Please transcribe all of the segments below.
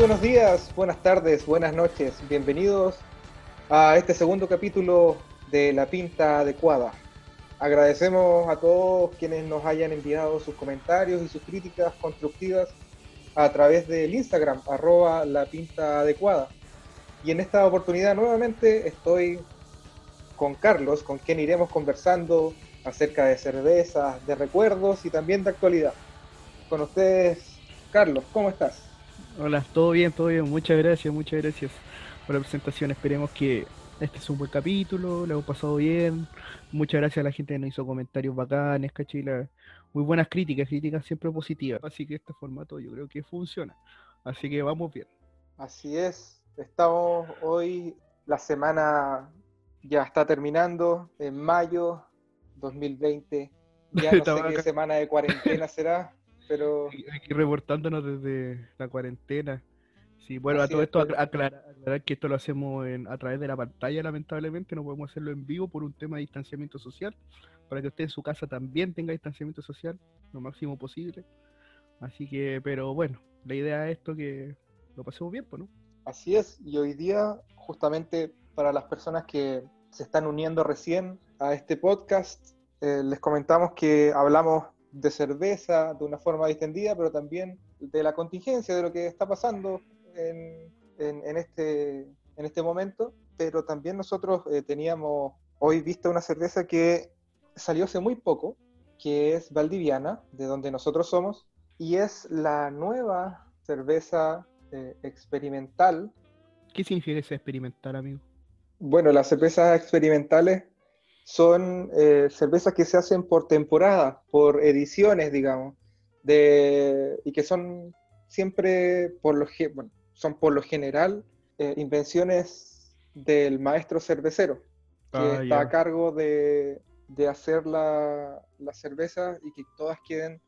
Buenos días, buenas tardes, buenas noches. Bienvenidos a este segundo capítulo de La Pinta Adecuada. Agradecemos a todos quienes nos hayan enviado sus comentarios y sus críticas constructivas a través del Instagram, arroba La Pinta Adecuada. Y en esta oportunidad nuevamente estoy con Carlos, con quien iremos conversando acerca de cervezas, de recuerdos y también de actualidad. Con ustedes, Carlos, ¿cómo estás? Hola, todo bien, todo bien. Muchas gracias, muchas gracias por la presentación. Esperemos que este es un buen capítulo, lo hemos pasado bien. Muchas gracias a la gente que nos hizo comentarios bacanes, cachila. Muy buenas críticas, críticas siempre positivas. Así que este formato yo creo que funciona. Así que vamos bien. Así es, estamos hoy, la semana ya está terminando, en mayo 2020. Ya no sé qué semana de cuarentena será pero... Aquí reportándonos desde la cuarentena. Sí, bueno, a todo esto aclarar, que esto lo hacemos a través de la pantalla, lamentablemente, no podemos hacerlo en vivo por un tema de distanciamiento social, para que usted en su casa también tenga distanciamiento social, lo máximo posible. Así que, pero bueno, la idea es esto que lo pasemos bien, pues, ¿no? Así es, y hoy día, justamente para las personas que se están uniendo recién a este podcast, eh, les comentamos que hablamos de cerveza de una forma distendida, pero también de la contingencia, de lo que está pasando en, en, este, en este momento. Pero también nosotros eh, teníamos hoy vista una cerveza que salió hace muy poco, que es valdiviana, de donde nosotros somos, y es la nueva cerveza eh, experimental. ¿Qué significa ese experimental, amigo? Bueno, las cervezas experimentales son eh, cervezas que se hacen por temporada, por ediciones, digamos, de, y que son siempre, por lo, bueno, son por lo general, eh, invenciones del maestro cervecero, que ah, está a cargo de, de hacer la, la, cerveza y que todas queden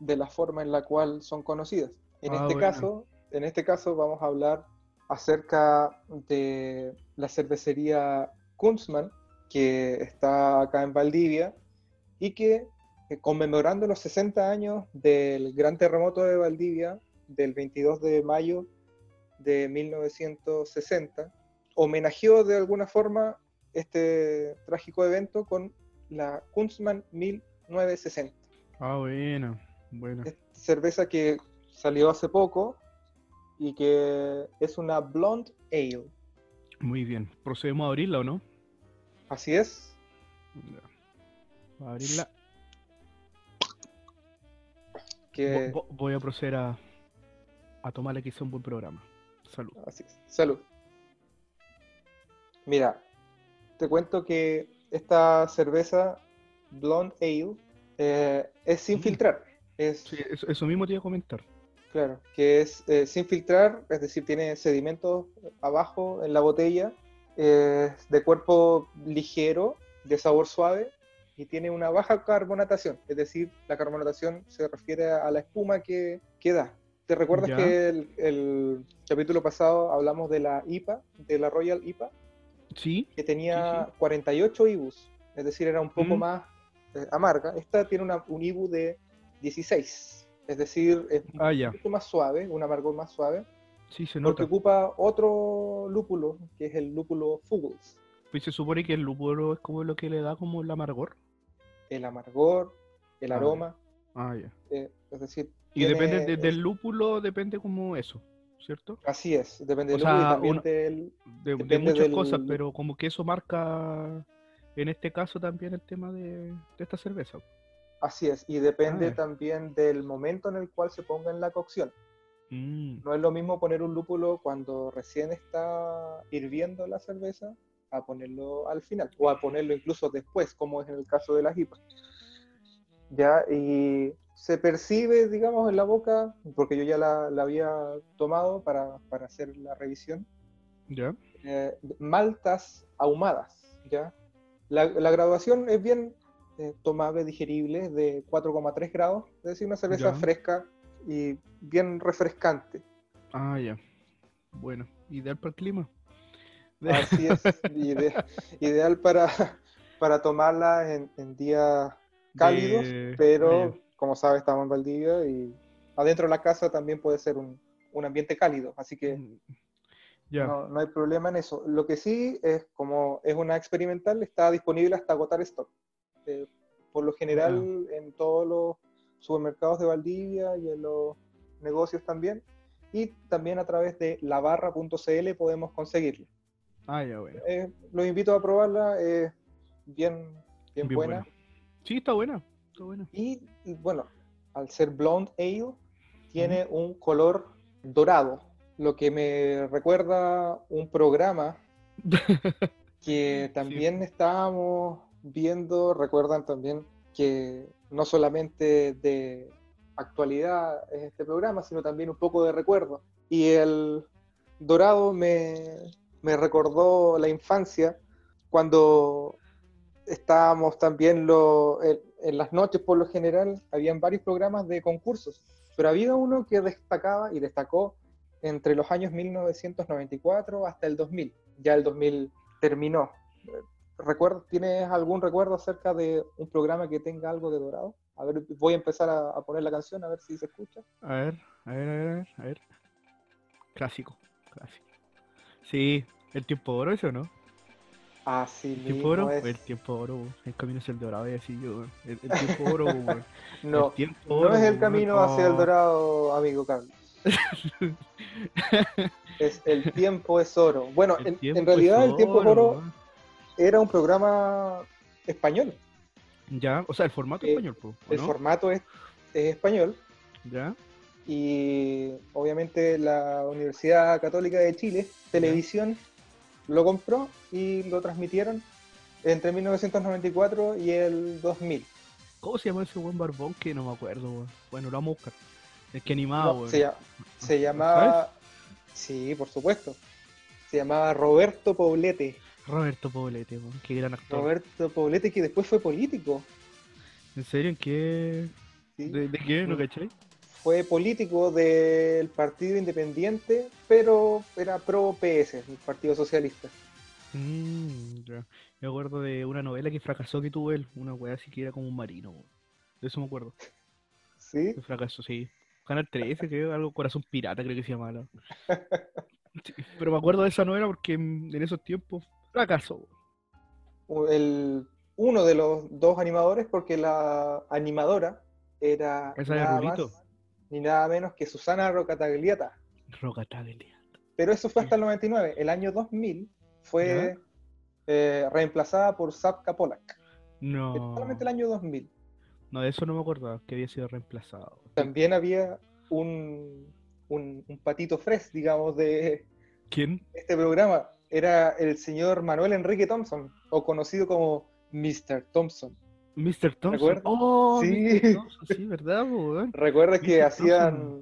de la forma en la cual son conocidas. En, ah, este caso, en este caso vamos a hablar acerca de la cervecería Kunzmann, que está acá en Valdivia y que eh, conmemorando los 60 años del gran terremoto de Valdivia del 22 de mayo de 1960, homenajeó de alguna forma este trágico evento con la Kunstmann 1960. Ah, bueno, bueno. cerveza que salió hace poco y que es una blonde ale. Muy bien, procedemos a abrirla o no? Así es. Voy a abrirla. Que... Voy a proceder a, a tomarle quizá un buen programa. Salud. Así es. Salud. Mira, te cuento que esta cerveza Blonde Ale eh, es sin filtrar. Es, sí, eso, mismo te iba a comentar. Claro, que es eh, sin filtrar, es decir, tiene sedimentos abajo en la botella de cuerpo ligero, de sabor suave y tiene una baja carbonatación, es decir, la carbonatación se refiere a la espuma que, que da. ¿Te recuerdas que el, el, capítulo pasado hablamos de la IPA, de la Royal IPA? Sí. Que tenía 48 IBUs, es decir, era un poco mm. más eh, amarga. Esta tiene una, un IBU de 16, es decir, es ah, un poco más suave, un amargor más suave Sí, se nota. Porque ocupa otro lúpulo, que es el lúpulo Fuggles. Pues se supone que el lúpulo es como lo que le da como el amargor. El amargor, el ah, aroma. Ah, ya. Eh, es decir. Y depende del lúpulo, depende como eso, ¿cierto? Así es, depende del lúpulo del, de, muchas cosas, pero como que eso marca, en este caso también el tema de, esta cerveza. Así es, y depende ah, también del momento en el cual se ponga en la cocción. Mm. No es lo mismo poner un lúpulo cuando recién está hirviendo la cerveza a ponerlo al final o a ponerlo incluso después, como es en el caso de las IPA. Ya, y se percibe, digamos, en la boca, porque yo ya la, había tomado para, hacer la revisión, ¿Ya? Eh, maltas ahumadas. ¿ya? La, graduación es bien eh, tomable, digerible, de 4,3 grados, es decir, una cerveza fresca y bien refrescante. Ah, ya. Bueno, ideal para el clima. Así es, ideal para, para tomarla en, días cálidos, pero como sabes estamos en Valdivia y adentro de la casa también puede ser un, un ambiente cálido, así que Mm, Ya. no, no hay problema en eso. Lo que sí es, como es una experimental, está disponible hasta agotar stock. Eh, por lo general, en todos los supermercados de Valdivia y en los negocios también. Y también a través de labarra.cl podemos conseguirla. Ah, ya, bueno. Eh, los invito a probarla, es bien, bien, Bien buena. buena. Sí, está buena. Está buena. Y y, bueno, al ser blonde ale, tiene un color dorado, lo que me recuerda un programa que también estábamos viendo, recuerdan también que no solamente de actualidad es este programa, sino también un poco de recuerdo. Y el dorado me, me recordó la infancia cuando estábamos también lo, en, en las noches por lo general, habían varios programas de concursos, pero había uno que destacaba y destacó entre los años 1994 hasta el 2000. Ya el 2000 terminó. ¿Recuerdo, ¿Tienes algún recuerdo acerca de un programa que tenga algo de dorado? A ver, voy a empezar a, a poner la canción, a ver si se escucha. A ver, a ver, a ver, a ver, a ver. Clásico, clásico. Sí, el tiempo oro, ¿eso no? Así El tiempo oro, es. el tiempo oro, el camino es el dorado, y así yo, el, el tiempo oro. No, el tiempo no es el camino hacia el dorado, amigo Carlos. Es el tiempo es oro. Bueno, en, realidad el tiempo es oro. Era un programa español. Ya, o sea, el formato Eh, español, po, ¿o El no? formato es, es español Ya, y obviamente la Universidad Católica de Chile, Televisión, lo compró y lo transmitieron entre 1994 y el 2000. ¿cómo se llama ese buen barbón que no me acuerdo? Bueno, lo vamos a buscar. El que animaba, No, se, se llamaba, sí, por supuesto, se llamaba Roberto Poblete. Roberto Poblete, qué gran actor. Roberto Poblete que después fue político. ¿En serio? ¿En qué? ¿sí? ¿De, de qué? ¿No cachai? Fue político del Partido Independiente, pero era pro PS, el Partido Socialista. Mm, ya. Me acuerdo de una novela que fracasó que tuvo él, una weá así que era como un marino. De eso me acuerdo. ¿Sí? Que fracasó, sí. Canal 13, creo, algo Corazón Pirata, creo que se llamaba. Sí, Pero me acuerdo de esa novela porque en esos tiempos fracasó. El, uno de los dos animadores, porque la animadora era nada más ni nada menos que Susana Rocatagliata. Rocatagelia. Pero eso fue hasta el 99. El año 2000 fue eh, reemplazada por Sapka Polak. No. Solamente el año 2000. No, de eso no me acordaba, que había sido reemplazado. También había un, un, un patito fres, digamos, de ¿Quién? este programa. Era el señor Manuel Enrique Thompson, o conocido como Mr. Thompson. Mr. Thompson. Oh, Sí. Mr. Thompson, sí, ¿verdad? Recuerda que Mr. hacían,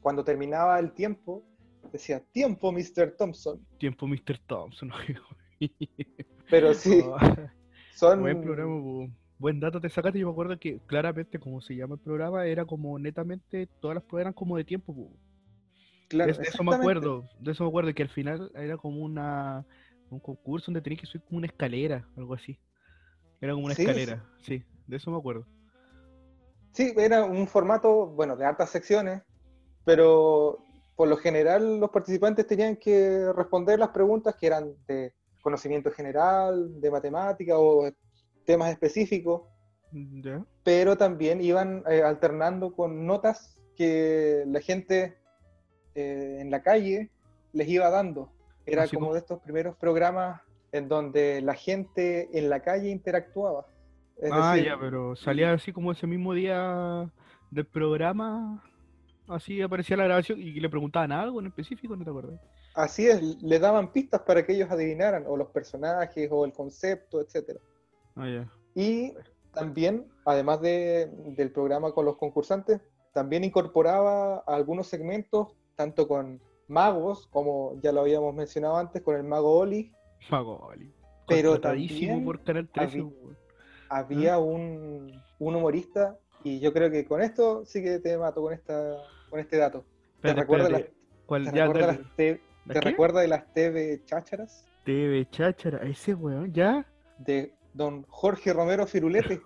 cuando terminaba el tiempo, decía, tiempo, Mr. Thompson. Tiempo Mr. Thompson. Pero sí, Oh, son... Buen programa, buen dato te sacaste. Yo me acuerdo que claramente como se llama el programa, era como netamente, todas las pruebas eran como de tiempo. po. Claro, de, de eso me acuerdo, de eso me acuerdo, que al final era como una un concurso donde tenías que subir como una escalera, algo así. Era como una Sí, escalera, sí, de eso me acuerdo. Sí, era un formato, bueno, de hartas secciones, pero por lo general los participantes tenían que responder las preguntas que eran de conocimiento general, de matemática o temas específicos, ¿Ya? pero también iban eh, alternando con notas que la gente eh, en la calle les iba dando. Era Así como como- de estos primeros programas en donde la gente en la calle interactuaba. Es ah, decir, ya, pero salía así como ese mismo día del programa, así aparecía la grabación y le preguntaban algo en específico, ¿no te acuerdas? Así es, le daban pistas para que ellos adivinaran, o los personajes, o el concepto, etc. Ah, ya. Y también, además de- del programa con los concursantes, también incorporaba algunos segmentos, tanto con magos, como ya lo habíamos mencionado antes, con el mago Oli, Mago, vale. Pero también por Canal 13, había- había un, un humorista, y yo creo que con esto sí que te mato con, esta, con este dato. ¿Te Espérate, espérate. las, ¿Cuál? te Ya, recuerdas dale. las te- ¿La te de las TV chácharas? TV Cháchara, ese weón, ya. De don Jorge Romero Firulete.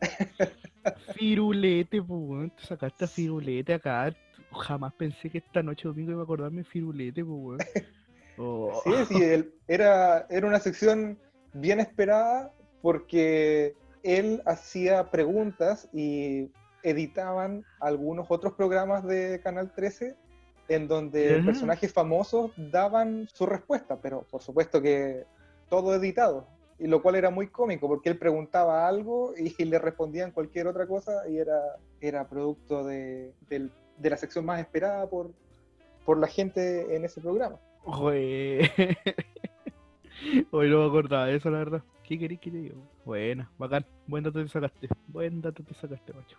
Firulete, pues weón, te sacaste a Firulete acá. Jamás pensé que esta noche domingo iba a acordarme Firulete, pues, weón. Oh. Sí, sí, era, era una sección bien esperada porque él hacía preguntas y editaban algunos otros programas de Canal 13 en donde personajes famosos daban su respuesta, pero por supuesto que todo editado, y lo cual era muy cómico porque él preguntaba algo y le respondían cualquier otra cosa y era, era producto de, la sección más esperada por, por la gente en ese programa. Hoy no me acordaba de eso, la verdad. ¿Qué querés que te diga? Buena, bacán. Buen dato te sacaste. Buen dato te sacaste, macho.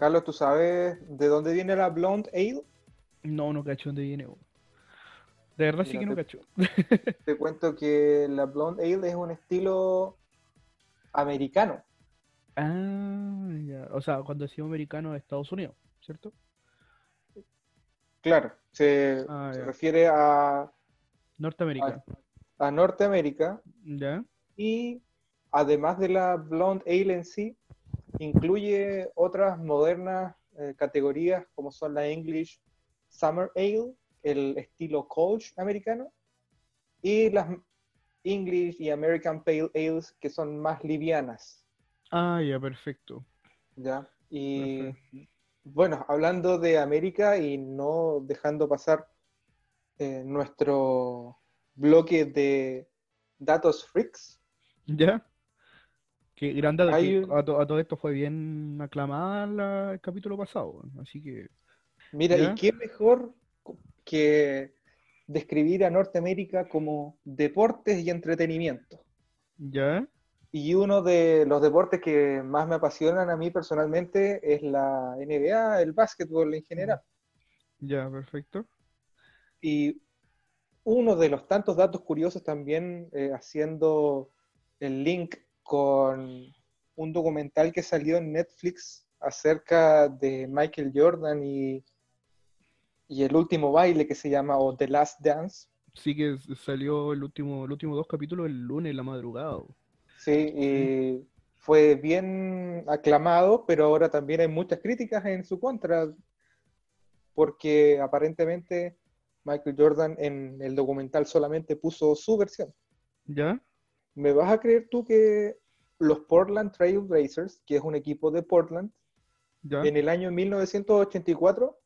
Carlos, ¿tú sabes de dónde viene la Blonde Ale? No, no cacho dónde viene. De verdad sí que no cacho. Te cuento que la Blonde Ale es un estilo americano. Ah, ya. O sea, cuando decimos americano, Estados Unidos, ¿cierto? Claro, se, ah, refiere a Norteamérica. A, Norteamérica. Ya. Y además de la Blonde Ale en sí, incluye otras modernas eh, categorías como son la English Summer Ale, el estilo Colch americano, y las English y American Pale Ales que son más livianas. Ah, ya, perfecto. Ya, y bueno, hablando de América y no dejando pasar eh, nuestro bloque de datos freaks. Ya. Qué grande, a, todo esto fue bien aclamada el capítulo pasado, así que... Mira, ¿y qué mejor que describir a Norteamérica como deportes y entretenimiento? ¿Ya? Y uno de los deportes que más me apasionan a mí personalmente es la NBA, el básquetbol en general. Ya, perfecto. Y uno de los tantos datos curiosos también, eh, haciendo el link con un documental que salió en Netflix acerca de Michael Jordan y, y el último baile que se llama o The Last Dance. Sí, que salió el último, el último dos capítulos el lunes, la madrugada. Sí, y fue bien aclamado, pero ahora también hay muchas críticas en su contra, porque aparentemente Michael Jordan en el documental solamente puso su versión. ¿Ya? ¿Me vas a creer tú que los Portland Trail Blazers, que es un equipo de Portland, en el año 1984,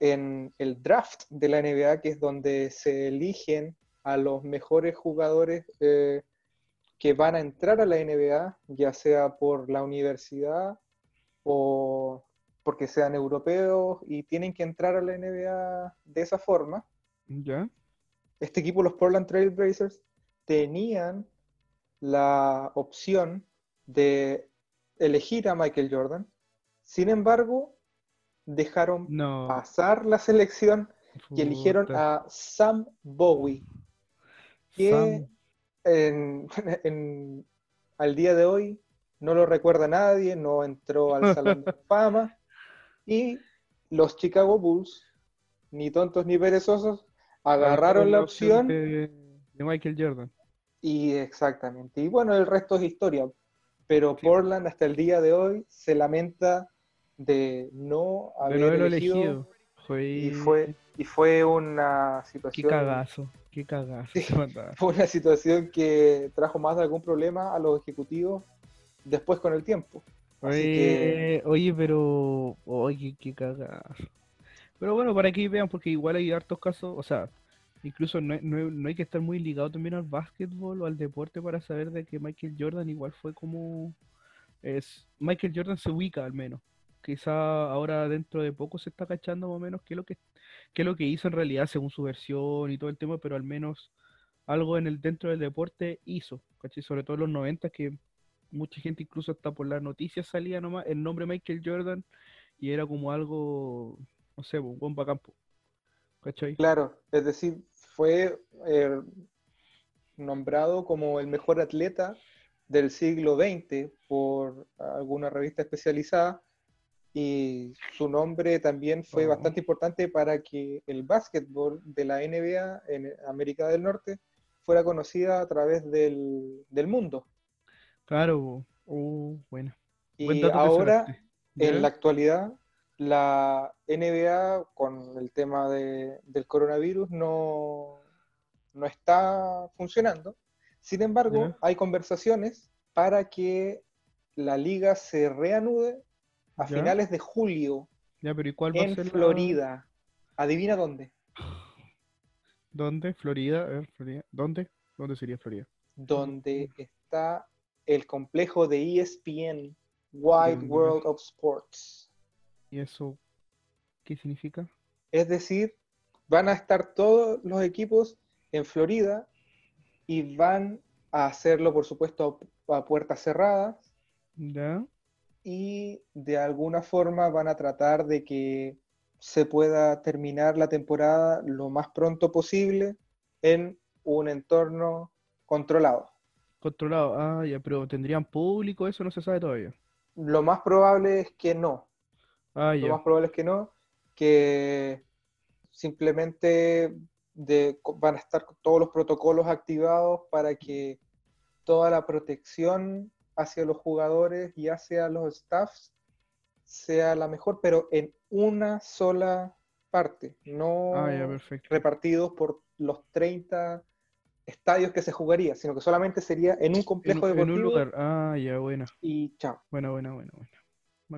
en el draft de la NBA, que es donde se eligen a los mejores jugadores eh, que van a entrar a la NBA, ya sea por la universidad o porque sean europeos y tienen que entrar a la NBA de esa forma. ¿Ya? Este equipo, los Portland Trail Blazers, tenían la opción de elegir a Michael Jordan. Sin embargo, dejaron pasar la selección y eligieron a Sam Bowie, que al día de hoy no lo recuerda nadie, no entró al Salón de Fama. Y los Chicago Bulls, ni tontos ni perezosos, agarraron la opción de Michael Jordan. Y exactamente. Y bueno, el resto es historia. Pero Portland hasta el día de hoy se lamenta de no haber elegido. Y, fue, y fue una situación. Qué cagazo, qué cagazo. fue una situación que trajo más de algún problema a los ejecutivos después con el tiempo. Oye, oye pero. Oye, qué cagazo. Pero bueno, para que vean, porque igual hay hartos casos, o sea, Incluso no, hay que estar muy ligado también al básquetbol o al deporte para saber de que Michael Jordan igual fue como... Es, Michael Jordan se ubica al menos. Quizá ahora dentro de poco se está cachando más o menos qué es lo que, qué es lo que hizo en realidad según su versión y todo el tema, pero al menos algo en el dentro del deporte hizo, Sobre todo en los 90 que mucha gente incluso hasta por las noticias salía nomás el nombre Michael Jordan y era como algo, no sé, un bomba campo. Claro, es decir, fue eh, nombrado como el mejor atleta del siglo XX por alguna revista especializada y su nombre también fue bastante importante para que el básquetbol de la NBA en América del Norte fuera conocida a través del, del mundo. Claro, oh, bueno. Buen Y ahora, en la actualidad, la NBA con el tema de- del coronavirus no, no está funcionando. Sin embargo, hay conversaciones para que la liga se reanude a Ya. finales de julio Ya, pero ¿y cuál va a en la- Florida. Adivina dónde. ¿Dónde? Florida, a ver, Florida. ¿Dónde? ¿Dónde sería Florida? Donde está el complejo de ESPN, Wide. World of Sports. ¿Y eso qué significa? Es decir, van a estar todos los equipos en Florida y van a hacerlo, por supuesto, a puertas cerradas ¿Ya? y de alguna forma van a tratar de que se pueda terminar la temporada lo más pronto posible en un entorno controlado. Controlado. Ah, ya, pero ¿tendrían público? Eso no se sabe todavía. Lo más probable es que no. Ah, Lo más probable es que no, que simplemente de- van a estar todos los protocolos activados para que toda la protección hacia los jugadores y hacia los staffs sea la mejor, pero en una sola parte, no Ah, repartidos por los 30 estadios que se jugaría, sino que solamente sería en un En, complejo un- en un deportivo lugar. Ah, ya, buena. y chao. Buena, buena, buena.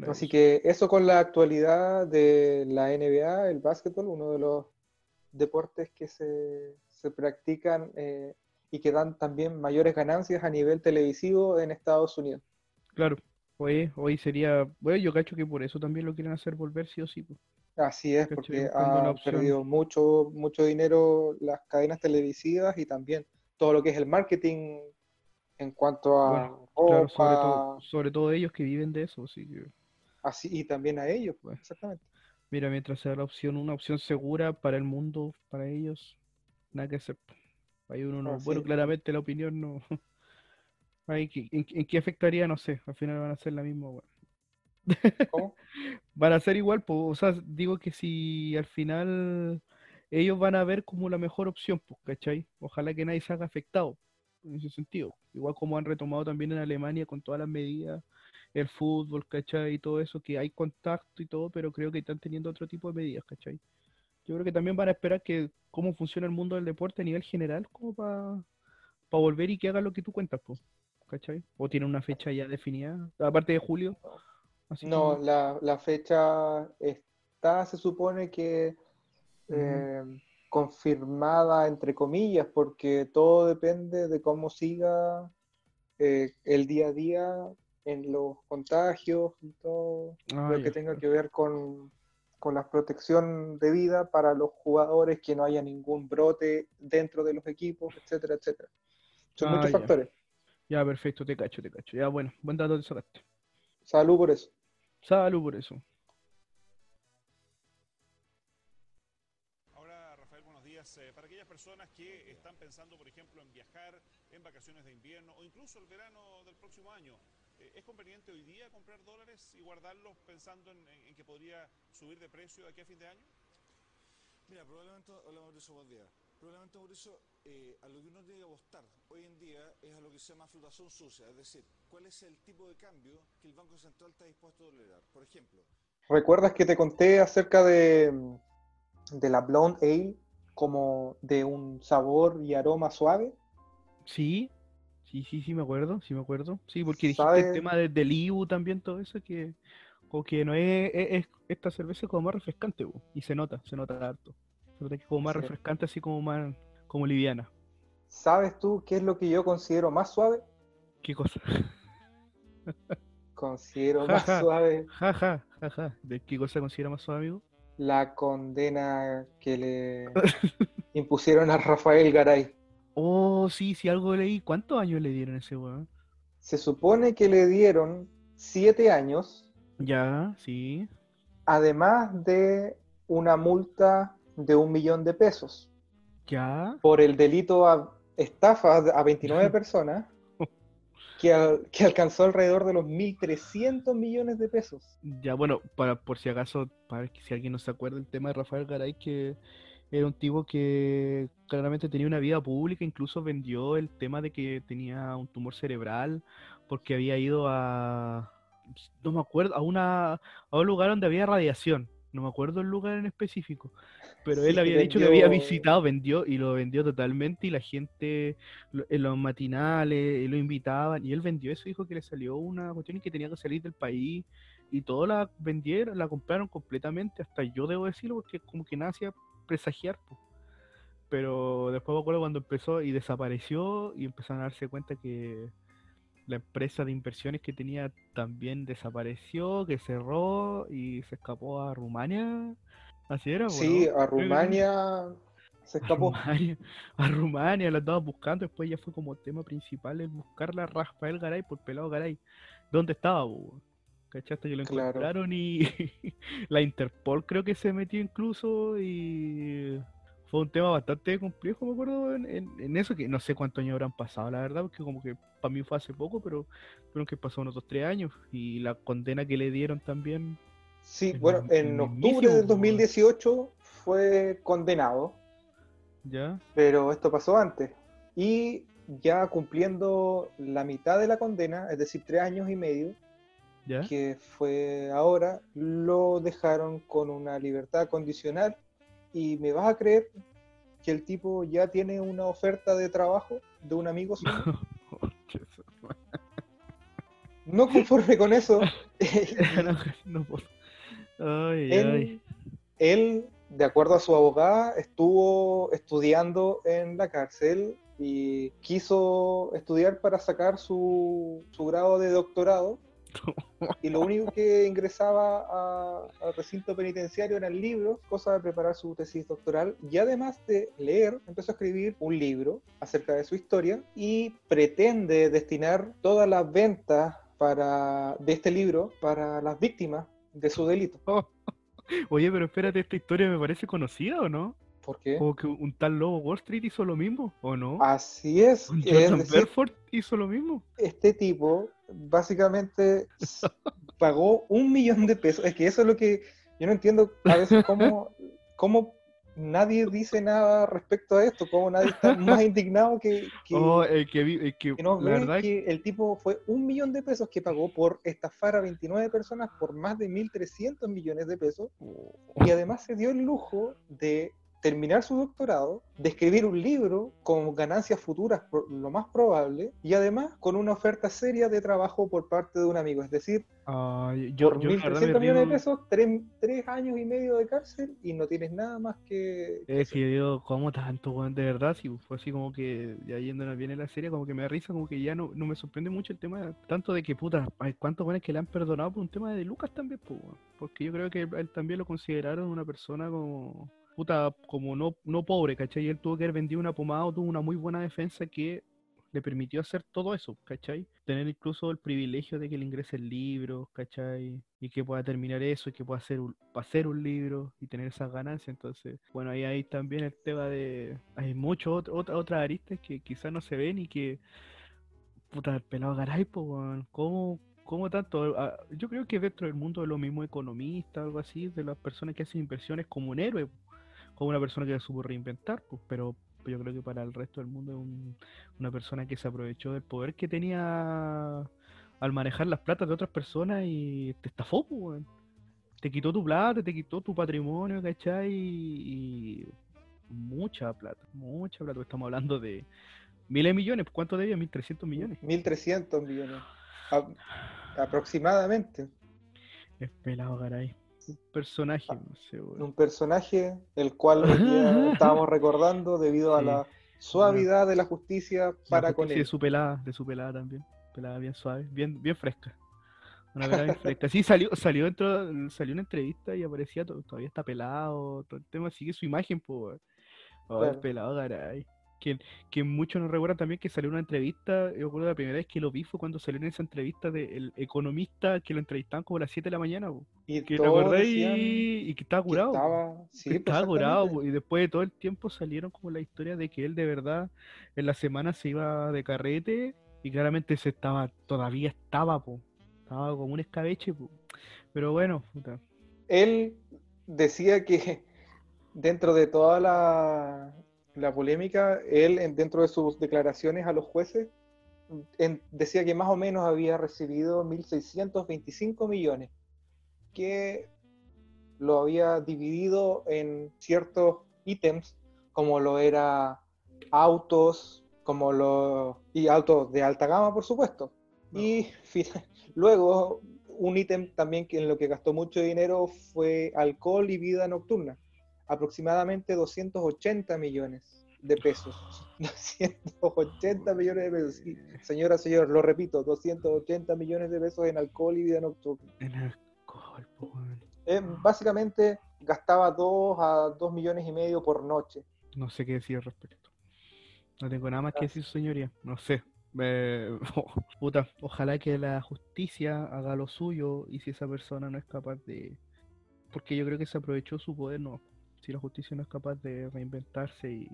Así que eso con la actualidad de la NBA, el básquetbol, uno de los deportes que se, se practican eh, y que dan también mayores ganancias a nivel televisivo en Estados Unidos. Claro. Hoy, hoy sería. Bueno, yo cacho que por eso también lo quieren hacer volver sí o sí. pues. Así es, porque han perdido mucho, mucho dinero las cadenas televisivas y también todo lo que es el marketing en cuanto a Bueno, Claro, sobre todo, sobre todo ellos que viven de eso. Así que, así, y también a ellos, pues, exactamente. mira, mientras sea la opción, una opción segura para el mundo, para ellos, nada que hacer. Ahí uno no. Bueno, claramente la opinión no. ¿qué- ¿en, en qué afectaría? No sé. Al final van a ser la misma. ¿Cómo? Van a ser igual, pues, o sea, digo que si al final ellos van a ver como la mejor opción, pues, ¿cachai? Ojalá que nadie se haga afectado en ese sentido. Igual como han retomado también en Alemania con todas las medidas, el fútbol, ¿cachai? Y todo eso, que hay contacto y todo, pero creo que están teniendo otro tipo de medidas, ¿cachai? Yo creo que también van a esperar que cómo funciona el mundo del deporte a nivel general, como para volver y que hagan lo que tú cuentas, pues, ¿cachai? O tienen una fecha ya definida, aparte de julio. Así No, la, la fecha está, se supone que eh, confirmada entre comillas, porque todo depende de cómo siga eh, el día a día en los contagios y todo Ah, lo ya. que tenga que ver con, con la protección de vida para los jugadores, que no haya ningún brote dentro de los equipos, etcétera, etcétera. Son Ah, muchos ya. factores. Ya, perfecto, te cacho, te cacho. Ya, bueno, buen dato te sacaste. Salud por eso. Salud por eso. Ahora, Rafael, buenos días. Eh, para aquellas personas que están pensando, por ejemplo, en viajar en vacaciones de invierno o incluso el verano del próximo año, ¿es conveniente hoy día comprar dólares y guardarlos pensando en, en- en que podría subir de precio de aquí a fin de año? Mira, probablemente, hola Mauricio, buen día. Probablemente Mauricio, eh, a lo que uno tiene que apostar hoy en día es a lo que se llama flotación sucia, es decir, cuál es el tipo de cambio que el Banco Central está dispuesto a tolerar. Por ejemplo, ¿Recuerdas que te conté acerca de, de la Blonde Ale como de un sabor y aroma suave? Sí, sí, sí, sí, me acuerdo, sí me acuerdo. Sí, porque dijiste ¿Sabe? el tema de- del Ibu también, todo eso, que como que no es, es- es- esta cerveza es como más refrescante, bu, y se nota, se nota harto. Se nota que es como más Sí. refrescante, así como más, como liviana. ¿Sabes tú qué es lo que yo considero más suave? ¿Qué cosa? Considero Ja, más ja. suave Ja, ja, ja, ja. ¿De qué cosa considera más suave, amigo? la condena que le impusieron a Rafael Garay. Oh, sí, sí, algo leí. ¿Cuántos años le dieron a ese weón? Se supone que le dieron siete años, Ya, sí. además de una multa de un millón de pesos Ya. por el delito a estafa a 29 personas que, que, alcanzó alrededor de los 1.300 millones de pesos. Ya, bueno, para por si acaso, para que si alguien no se acuerda el tema de Rafael Garay, que era un tipo que claramente tenía una vida pública, incluso vendió el tema de que tenía un tumor cerebral porque había ido a, no me acuerdo, a, una, a un lugar donde había radiación. No me acuerdo el lugar en específico, pero él había dicho que había visitado, vendió y lo vendió totalmente y la gente en los matinales lo invitaban y él vendió eso, dijo que le salió una cuestión y que tenía que salir del país y todos la vendieron, la compraron completamente, hasta yo debo decirlo porque como que nada hacía presagiar. Pero después me acuerdo cuando empezó y desapareció y empezaron a darse cuenta que la empresa de inversiones que tenía también desapareció, que cerró y se escapó a Rumania. Así era, Sí, a Rumania se escapó. A Rumania, la andaba buscando, después ya fue como tema principal el buscar la Rafael Garay por pelado Garay. ¿Dónde estaba, ¿Cachaste que lo encontraron y la Interpol creo que se metió incluso y fue un tema bastante complejo, me acuerdo, en, eso, que no sé cuántos años habrán pasado, la verdad, porque como que para mí fue hace poco, pero creo que pasó unos dos, tres años y la condena que le dieron también. Sí, bueno, en octubre del 2018 fue condenado. Ya. Pero esto pasó antes. Y ya cumpliendo la mitad de la condena, es decir, tres años y medio, que fue ahora, lo dejaron con una libertad condicional. Y me vas a creer que el tipo ya tiene una oferta de trabajo de un amigo suyo. no conforme con eso, él, de acuerdo a su abogada, estuvo estudiando en la cárcel y quiso estudiar para sacar su, su grado de doctorado y lo único que ingresaba al recinto penitenciario eran libros, cosa de preparar su tesis doctoral. Y además de leer, empezó a escribir un libro acerca de su historia y pretende destinar todas las ventas para, de este libro para las víctimas de su delito. Oye, pero espérate, esta historia me parece conocida o no? ¿Por qué? O que un tal Lobo Wall Street hizo lo mismo, ¿o no? Así es. Un Bedford hizo lo mismo. Este tipo básicamente pagó un millón de pesos. Es que eso es lo que yo no entiendo a veces cómo, cómo nadie dice nada respecto a esto, cómo nadie está más indignado que... que, oh, el que, no verdad... que el tipo fue un millón de pesos que pagó por estafar a 29 personas por más de 1.300 millones de pesos oh. y además se dio el lujo de terminar su doctorado, de escribir un libro con ganancias futuras, por lo más probable, y además con una oferta seria de trabajo por parte de un amigo. Es decir, yo, por 1.300 millones de pesos, tres, años y medio de cárcel y no tienes nada más que... Es que yo, ¿cómo tanto, De verdad, si fue así como que ya yéndonos bien en la serie, como que me da risa, como que ya no, no me sorprende mucho el tema, tanto de que, puta, hay cuántos buenos que le han perdonado por un tema de Lucas también, porque yo creo que él también lo consideraron una persona como puta, como no, no pobre, ¿cachai? Él tuvo que haber vendido una pomada, tuvo una muy buena defensa que le permitió hacer todo eso, ¿cachai? Tener incluso el privilegio de que le ingrese el libro, ¿cachai? Y que pueda terminar eso y que pueda hacer un, hacer un libro y tener esas ganancias. Entonces, bueno, ahí hay también el tema de... Hay muchos otras aristas que quizás no se ven y que... Puta, el pelado Garay, pues, ¿cómo, ¿Cómo tanto? Ah, yo creo que dentro del mundo de los mismos economistas, algo así, de las personas que hacen inversiones como un héroe, como una persona que se supo reinventar, pues, pero yo creo que para el resto del mundo es una persona que se aprovechó del poder que tenía al manejar las platas de otras personas y te estafó, pues, te quitó tu plata, te quitó tu patrimonio, ¿cachai? Y, mucha plata, mucha plata, estamos hablando de miles de millones, ¿cuánto debía? 1.300 millones. 1.300 millones, aproximadamente. Es pelado, caray un personaje, ah, no sé, Un personaje el cual estábamos recordando debido a la suavidad de la justicia para con él. De su pelada, de su pelada también. Pelada bien suave, bien, bien fresca. Una pelada bien fresca. Sí, salió, salió dentro, salió una entrevista y aparecía todavía está pelado, todo el tema, sigue su imagen, pues. Oh, pelado, caray que, muchos nos recuerdan también que salió una entrevista, yo recuerdo la primera vez que lo vi fue cuando salió en esa entrevista del economista que lo entrevistaban como a las 7 de la mañana, y que y, que estaba curado. Que estaba, curado, y después de todo el tiempo salieron como la historia de que él de verdad en la semana se iba de carrete Y claramente se estaba, todavía estaba, po. Estaba como un escabeche, po. Pero bueno, puta. Él decía que dentro de toda la, la polémica, él en- dentro de sus declaraciones a los jueces en- decía que más o menos había recibido 1.625 millones, que lo había dividido en ciertos ítems, como lo era autos, como los y autos de alta gama, por supuesto. Y fina- luego un ítem también que en lo que gastó mucho dinero fue alcohol y vida nocturna, aproximadamente 280 millones de pesos. 280 millones de pesos. Sí, señora, señor, lo repito, 280 millones de pesos en alcohol y vida nocturna. En alcohol. Eh, básicamente gastaba 2 a 2 millones y medio por noche. No sé qué decir al respecto. No tengo nada más que Gracias. decir, señoría. No sé. Me- Puta, ojalá que la justicia haga lo suyo y si esa persona no es capaz de... Porque yo creo que se aprovechó su poder, no. Si la justicia no es capaz de reinventarse y,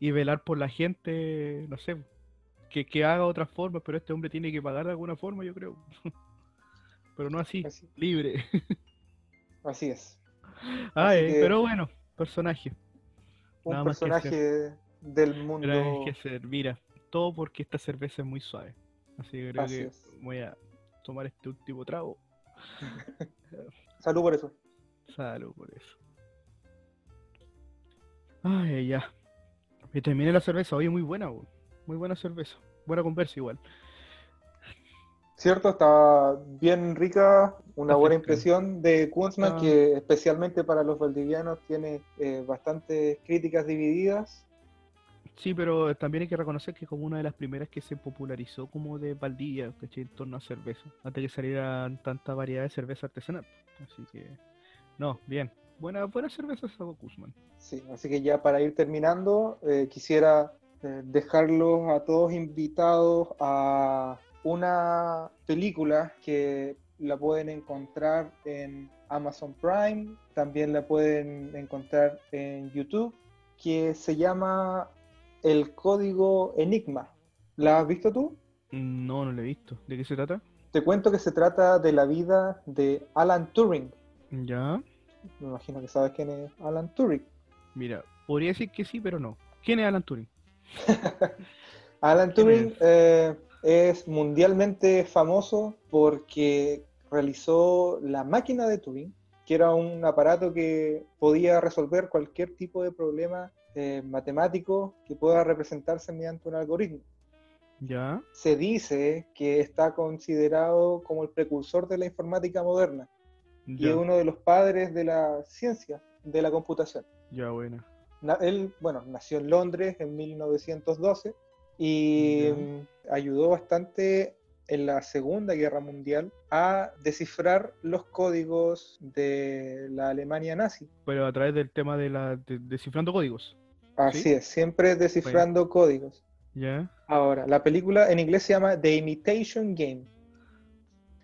y velar por la gente, no sé, que, que haga otras formas, pero este hombre tiene que pagar de alguna forma, yo creo. pero no así, Así, libre. así es. Ay, que- pero bueno, personaje. Un Nada más que personaje del mundo. Que mira, todo porque esta cerveza es muy suave. Así que creo Así que es. voy a tomar este último trago. Salud por eso. Salud por eso. Ay, ya. Y terminé la cerveza, oye, muy buena. Muy buena cerveza. Buena conversa igual. Cierto, está bien rica, una buena impresión de Kunzman, Ah. que especialmente para los valdivianos tiene eh, bastantes críticas divididas. Sí, pero también hay que reconocer que es como una de las primeras que se popularizó como de Valdivia, ¿cachai? En torno a cerveza. Antes que salieran tanta variedad de cerveza artesanal. Así que, no, bien. Buena, buena cerveza sacó Kuzman. Sí, así que ya para ir terminando, eh, quisiera eh, dejarlos a todos invitados a una película que la pueden encontrar en Amazon Prime, también la pueden encontrar en YouTube, que se llama El Código Enigma. ¿La has visto tú? No, no lo he visto. ¿De qué se trata? Te cuento que se trata de la vida de Alan Turing. Ya. Me imagino que sabes quién es Alan Turing. Mira, podría decir que sí, pero no. ¿Quién es Alan Turing? Alan ¿Quién Turing eh, es mundialmente famoso porque realizó la máquina de Turing, que era un aparato que podía resolver cualquier tipo de problema eh, matemático que pueda representarse mediante un algoritmo. Ya. Se dice que está considerado como el precursor de la informática moderna y es uno de los padres de la ciencia de la computación. ya buena. Na- él, bueno, nació en Londres en 1912 y Ya. ayudó bastante en la Segunda Guerra Mundial a descifrar los códigos de la Alemania nazi. Pero a través del tema de la de- descifrando códigos. Así ¿Sí? es, siempre descifrando códigos. Ya. Ahora, la película en inglés se llama The Imitation Game.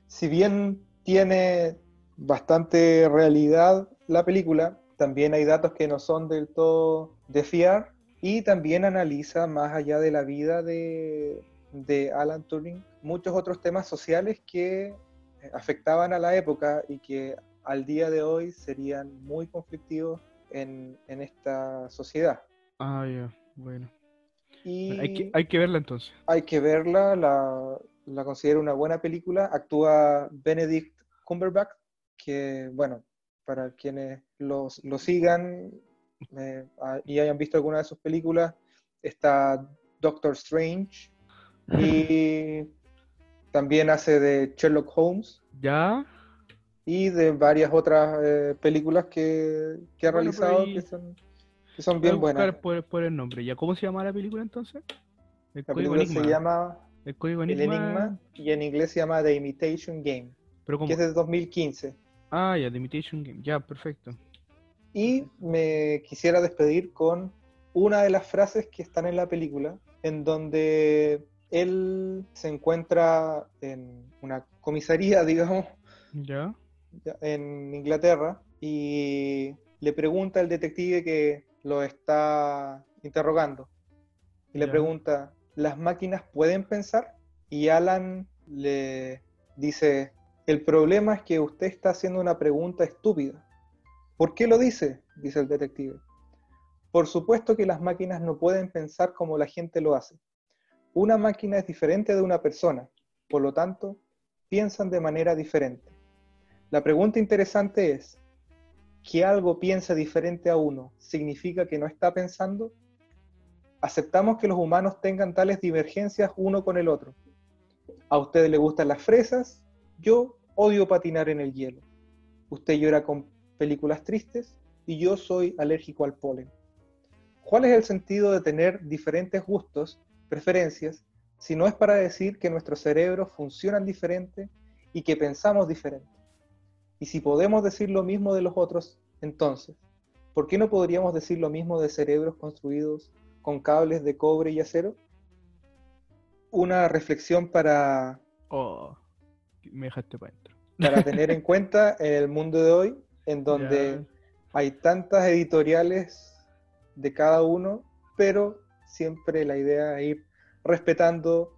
Si bien tiene bastante realidad la película, también hay datos que no son del todo de fiar y también analiza más allá de la vida de, de Alan Turing muchos otros temas sociales que eh, afectaban a la época y que al día de hoy serían muy conflictivos en, en esta sociedad. Ah, ya. Bueno. Y Hay que, hay que verla entonces. hay que verla, la, la considero una buena película. Actúa Benedict Cumberbatch, que, bueno, para quienes los, lo sigan eh, ah, y hayan visto alguna de sus películas, está Doctor Strange y también hace de Sherlock Holmes Ya. y de varias otras eh, películas que, que ha Bueno, realizado ahí- que son, que son bien buenas. buscar por, por el nombre. ¿Ya cómo se llama la película entonces? El La película Enigma. se llama El código El Enigma. Enigma y en inglés se llama The Imitation Game. Pero que es de 2015. Ah, ya, The Imitation Game. Ya, perfecto. Y me quisiera despedir con una de las frases que están en la película, en donde él se encuentra en una comisaría, digamos, Ya. en Inglaterra, y le pregunta al detective que lo está interrogando. Y le Ya. pregunta, ¿las máquinas pueden pensar? Y Alan le dice, el problema es que usted está haciendo una pregunta estúpida. ¿Por qué lo dice? dice el detective. Por supuesto que las máquinas no pueden pensar como la gente lo hace. Una máquina es diferente de una persona, por lo tanto, piensan de manera diferente. La pregunta interesante es, ¿que algo piensa diferente a uno significa que no está pensando? ¿Aceptamos que los humanos tengan tales divergencias uno con el otro? A usted le gustan las fresas, yo odio patinar en el hielo. Usted llora con películas tristes y yo soy alérgico al polen. ¿Cuál es el sentido de tener diferentes gustos, preferencias, si no es para decir que nuestros cerebros funcionan diferente y que pensamos diferente? Y si podemos decir lo mismo de los otros, entonces, ¿por qué no podríamos decir lo mismo de cerebros construidos con cables de cobre y acero? Una reflexión para... Oh, me dejaste para adentro. Para tener en cuenta en el mundo de hoy, en donde hay tantas editoriales de cada uno, pero siempre la idea es ir respetando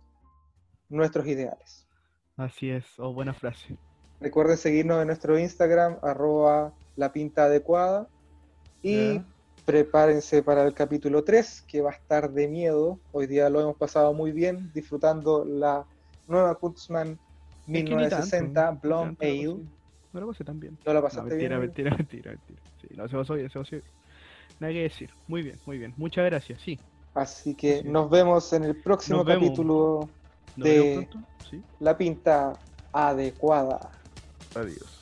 nuestros ideales. Así es, o oh, buena frase. Recuerden seguirnos en nuestro Instagram, arroba la pinta adecuada. Y prepárense para el capítulo 3, que va a estar de miedo. Hoy día lo hemos pasado muy bien, disfrutando la nueva Kuntzman 1960 Blonde Ale. No lo pasé tan bien. ¿No la pasaste mentira, bien? Mentira, mentira, mentira. Sí, no, se pasó bien, se pasó bien. Nada que decir. Muy bien, muy bien. Muchas gracias, sí. Así que nos vemos en el próximo capítulo de La Pinta Adecuada. Adiós.